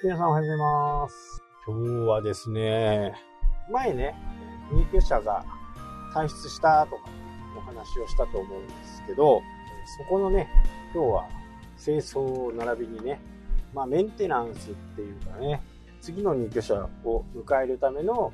皆さんおはようございます。今日はですね、前ね、入居者が退出したとかお話をしたと思うんですけど、そこのね、今日は清掃並びにね、まあメンテナンスっていうかね、次の入居者を迎えるための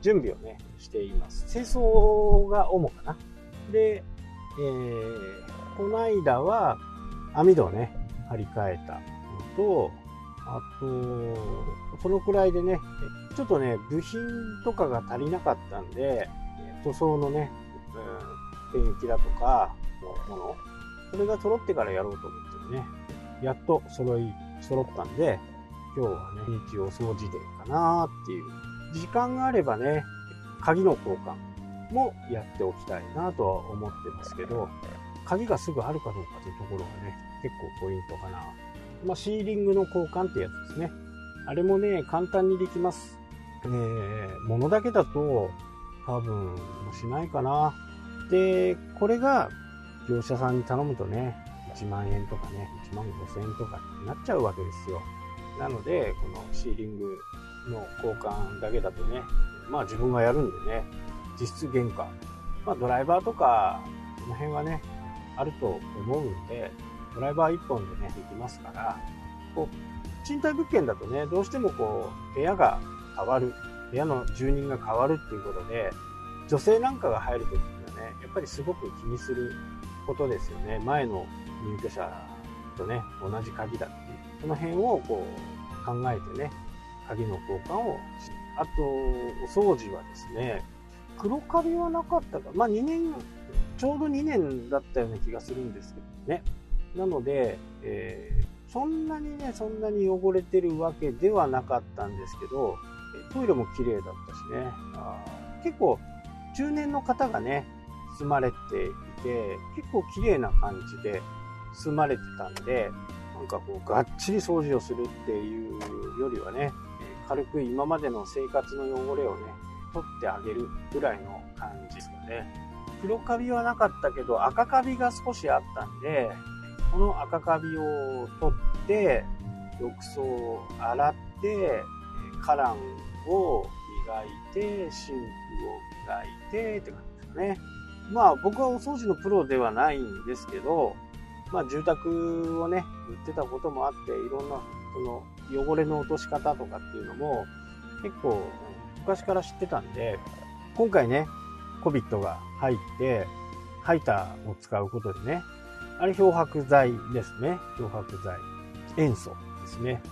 準備をね、しています。清掃が主かな。で、えー、この間は網戸をね、張り替えたのと、あと、そのくらいでね、ちょっとね、部品とかが足りなかったんで、塗装のね、うん、ペンキだとかのもの、それが揃ってからやろうと思ってね、やっと揃い、揃ったんで、今日はね、日曜掃除デーかなーっていう。時間があればね、鍵の交換もやっておきたいなとは思ってますけど、鍵がすぐあるかどうかというところがね、結構ポイントかな。まあ、シーリングの交換ってやつですね。あれもね、簡単にできます。えー、物だけだと多分しないかな。で、これが業者さんに頼むとね、1万円とかね、1万5千円とかになっちゃうわけですよ。なので、このシーリングの交換だけだとね、まあ自分がやるんでね、実質原価。まあドライバーとか、この辺はね、あると思うんで、ドライバー1本でね、できますから、こう、賃貸物件だとね、どうしてもこう、部屋が変わる、部屋の住人が変わるっていうことで、女性なんかが入るときにはね、やっぱりすごく気にすることですよね。前の入居者とね、同じ鍵だっていう。その辺をこう、考えてね、鍵の交換をしあと、お掃除はですね、黒カビはなかったか、まあ2年、ちょうど2年だったような気がするんですけどね。なので、えー、そんなにね、そんなに汚れてるわけではなかったんですけど、トイレも綺麗だったしね。あ結構、中年の方がね、住まれていて、結構綺麗な感じで住まれてたんで、なんかこう、がっちり掃除をするっていうよりはね、軽く今までの生活の汚れをね、取ってあげるぐらいの感じですかね。黒カビはなかったけど、赤カビが少しあったんで、この赤カビを取って、浴槽を洗って、カランを磨いて、シンクを磨いてって感じですかね。まあ僕はお掃除のプロではないんですけど、まあ住宅をね、売ってたこともあって、いろんなその汚れの落とし方とかっていうのも結構昔から知ってたんで、今回ね、コビットが入って、ハイターを使うことでね、あれ漂白剤ですね。漂白剤。塩素ですね。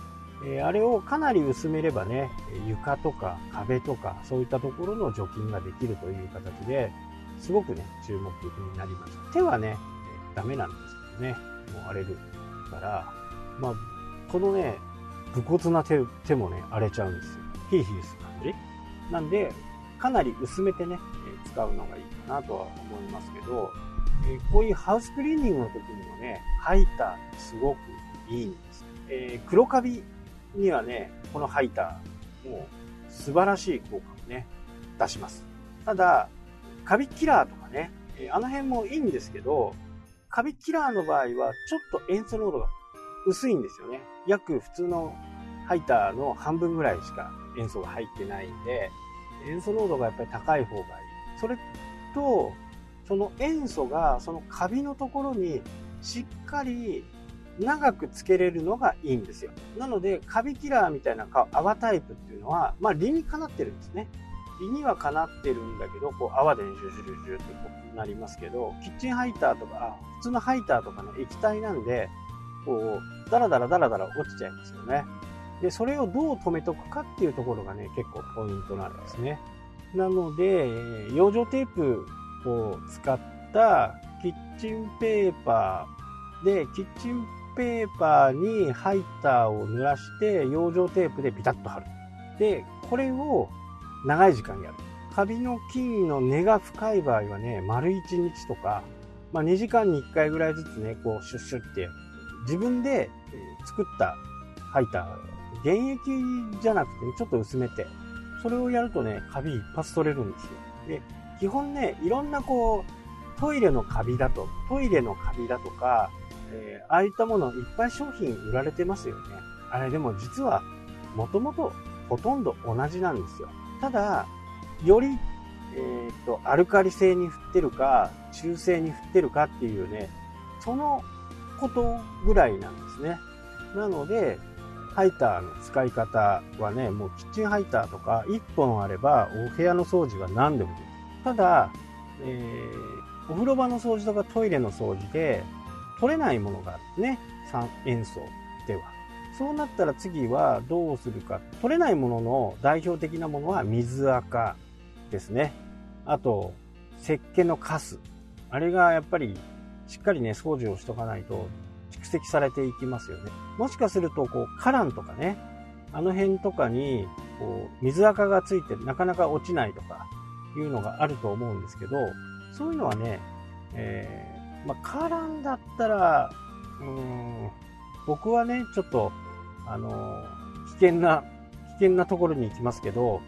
えー、あれをかなり薄めればね、床とか壁とかそういったところの除菌ができるという形で、すごくね、注目になりました。手はね、ダメなんですけどね、もう荒れるから、まあ、このね、武骨な手手もね、荒れちゃうんですよ。ヒーヒーする感じ。なんで、かなり薄めてね、使うのがいいかなとは思いますけど、えこういうハウスクリーニングの時にもね、ハイターすごくいいんです。えー、黒カビにはね、このハイター、もう素晴らしい効果をね、出します。ただ、カビキラーとかね、え、あの辺もいいんですけど、カビキラーの場合はちょっと塩素濃度が薄いんですよね。約普通のハイターの半分ぐらいしか塩素が入ってないんで、塩素濃度がやっぱり高い方がいい。それと、その塩素がそのカビのところにしっかり長くつけれるのがいいんですよ。なので、カビキラーみたいな泡タイプっていうのは、まあ理にかなってるんですね。理にはかなってるんだけど、こう泡でジュジュジュジュってこうなりますけど、キッチンハイターとか、普通のハイターとかね、液体なんで、こう、ダラダラダラダラ落ちちゃいますよね。で、それをどう止めとくかっていうところがね、結構ポイントなんですね。なので、養生テープを使ったキッチンペーパーで、キッチンペーパーにハイターを濡らして、養生テープでビタッと貼る。で、これを長い時間やる。カビの菌の根が深い場合はね、丸1日とか、まあ2時間に1回ぐらいずつね、こうシュッシュって自分で作ったハイター、原液じゃなくて、ね、ちょっと薄めて、それをやるとね、カビ一発取れるんですよ。で、基本ね、いろんなこう、トイレのカビだと、トイレのカビだとか、えー、ああいったものいっぱい商品売られてますよね。あれでも実はもともとほとんど同じなんですよ。ただ、より、えっ、と、アルカリ性に振ってるか、中性に振ってるかっていうね、そのことぐらいなんですね。なので、ハイターの使い方はね、もうキッチンハイターとか1本あればお部屋の掃除は何でもできる。ただ、えー、お風呂場の掃除とかトイレの掃除で取れないものがあるんですね。酸塩素では。そうなったら次はどうするか。取れないものの代表的なものは水垢ですね。あと、石鹸のカス。あれがやっぱりしっかりね、掃除をしとかないと蓄積されていきますよね。もしかすると、こう、カランとかね、あの辺とかに、こう、水垢がついてなかなか落ちないとか、いうのがあると思うんですけど、そういうのはね、えー、まあ、カランだったら、うん、僕はね、ちょっと、あの危険な、危険なところに行きますけど、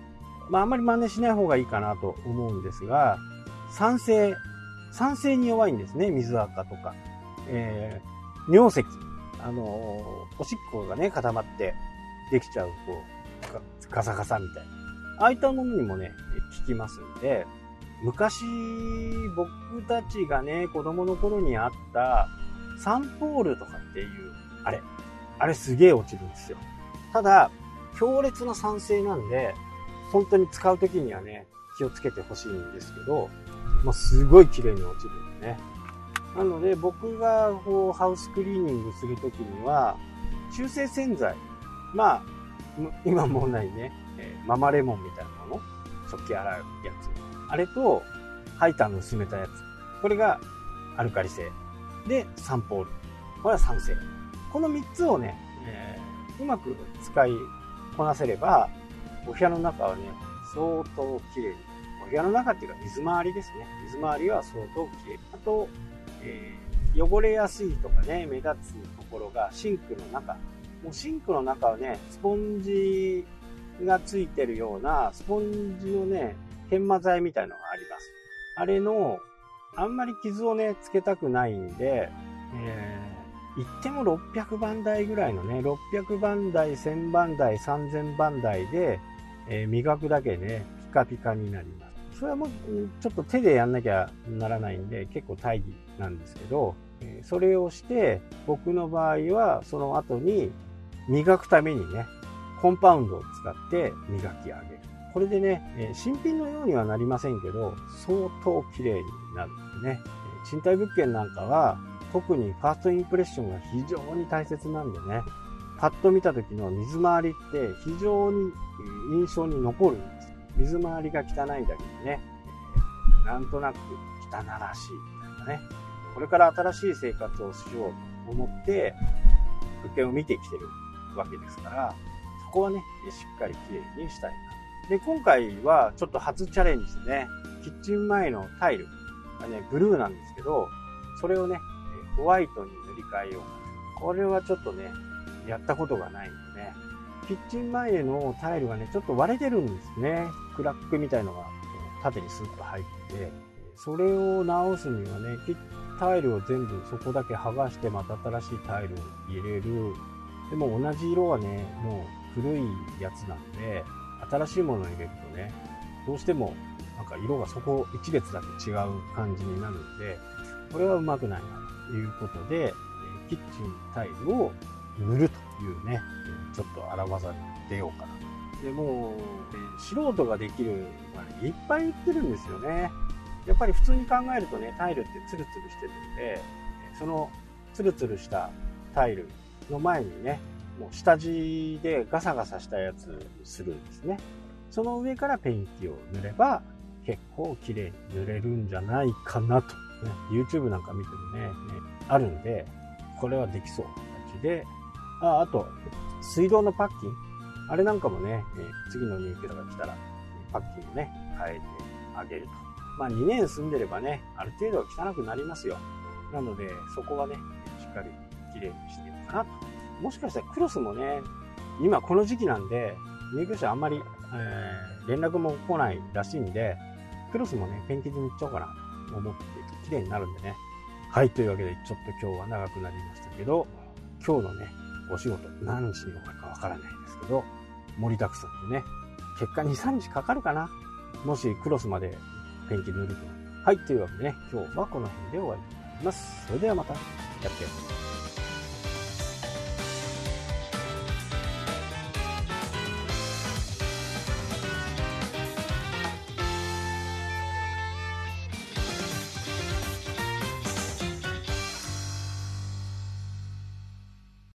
まあ、あんまり真似しない方がいいかなと思うんですが、酸性、酸性に弱いんですね、水垢とか。えー、尿石。あのおしっこがね、固まってできちゃう、こう、ガサガサみたいな。ああいったものにもね、効きますんで、昔、僕たちがね、子供の頃にあったサンポールとかっていう、あれ、あれすげえ落ちるんですよ。ただ、強烈な酸性なんで、本当に使う時にはね、気をつけてほしいんですけど、まあ、すごい綺麗に落ちるんでね。なので、僕がこうハウスクリーニングするときには、中性洗剤、まあ、今もうないね、え、ママレモンみたいなもの、食器洗うやつ。あれと、ハイターの薄めたやつ。これがアルカリ性。で、サンポール。これは酸性。この3つをね、えー、うまく使いこなせれば、お部屋の中はね、相当綺麗に。お部屋の中っていうか水回りですね。水回りは相当綺麗。あと、えー、汚れやすいとかね、目立つところがシンクの中。もうシンクの中はね、スポンジがついてるような、スポンジのね、研磨剤みたいのがあります。あれの、あんまり傷をね、つけたくないんで、えー、言っても600番台ぐらいのね、600番台、1000番台、3000番台で、えー、磨くだけね、ピカピカになります。それはもう、ちょっと手でやんなきゃならないんで、結構大義なんですけど、それをして、僕の場合は、その後に磨くためにね、コンパウンドを使って磨き上げる。これでね、新品のようにはなりませんけど、相当綺麗になるんでね。賃貸物件なんかは、特にファーストインプレッションが非常に大切なんでね、パッと見た時の水回りって非常に印象に残るんです。水回りが汚いだけでね、なんとなく汚らしいみたいなね。これから新しい生活をしようと思って、物件を見てきてるわけですから、こはね、しっかり綺麗にしたいな。で、今回はちょっと初チャレンジでね、キッチン前のタイルがね、ブルーなんですけど、それをね、ホワイトに塗り替えようこれはちょっとね、やったことがないんでね、キッチン前のタイルがね、ちょっと割れてるんですね。クラックみたいのが縦にスッと入って、それを直すにはね、タイルを全部そこだけ剥がしてまた新しいタイルを入れるでも同じ色はね、もう古いやつなんで、新しいものを入れるとね、どうしてもなんか色がそこ一列だけ違う感じになるんで、これはうまくないなということで、キッチンタイルを塗るというね、ちょっと荒技に出ようかなと。でもう、素人ができる、まあ、いっぱい売ってるんですよね。やっぱり普通に考えるとね、タイルってツルツルしてるんで、そのツルツルしたタイルの前にね、もう下地でガサガサしたやつにするんですね。その上からペンキを塗れば結構綺麗に塗れるんじゃないかなと。ね、YouTube なんか見てもね、ねあるんで、これはできそうな形で、あ、あと、水道のパッキン。あれなんかもね、次の入居者が来たら、パッキンをね、変えてあげると。まあ2年住んでればね、ある程度は汚くなりますよ。なので、そこはね、しっかり綺麗にしてようかなと。もしかしたらクロスもね、今この時期なんで、入居者あんまり、えー、連絡も来ないらしいんで、クロスもね、ペンキで塗っちゃおうかなと思って、綺麗になるんでね。はい、というわけで、ちょっと今日は長くなりましたけど、今日のね、お仕事何時に終わるかわからないですけど、盛りだくさんでね。結果2、3日かかるかな。もしクロスまでペンキ塗ると。はい、というわけでね、今日はこの辺で終わります。それではまた、キャッキャ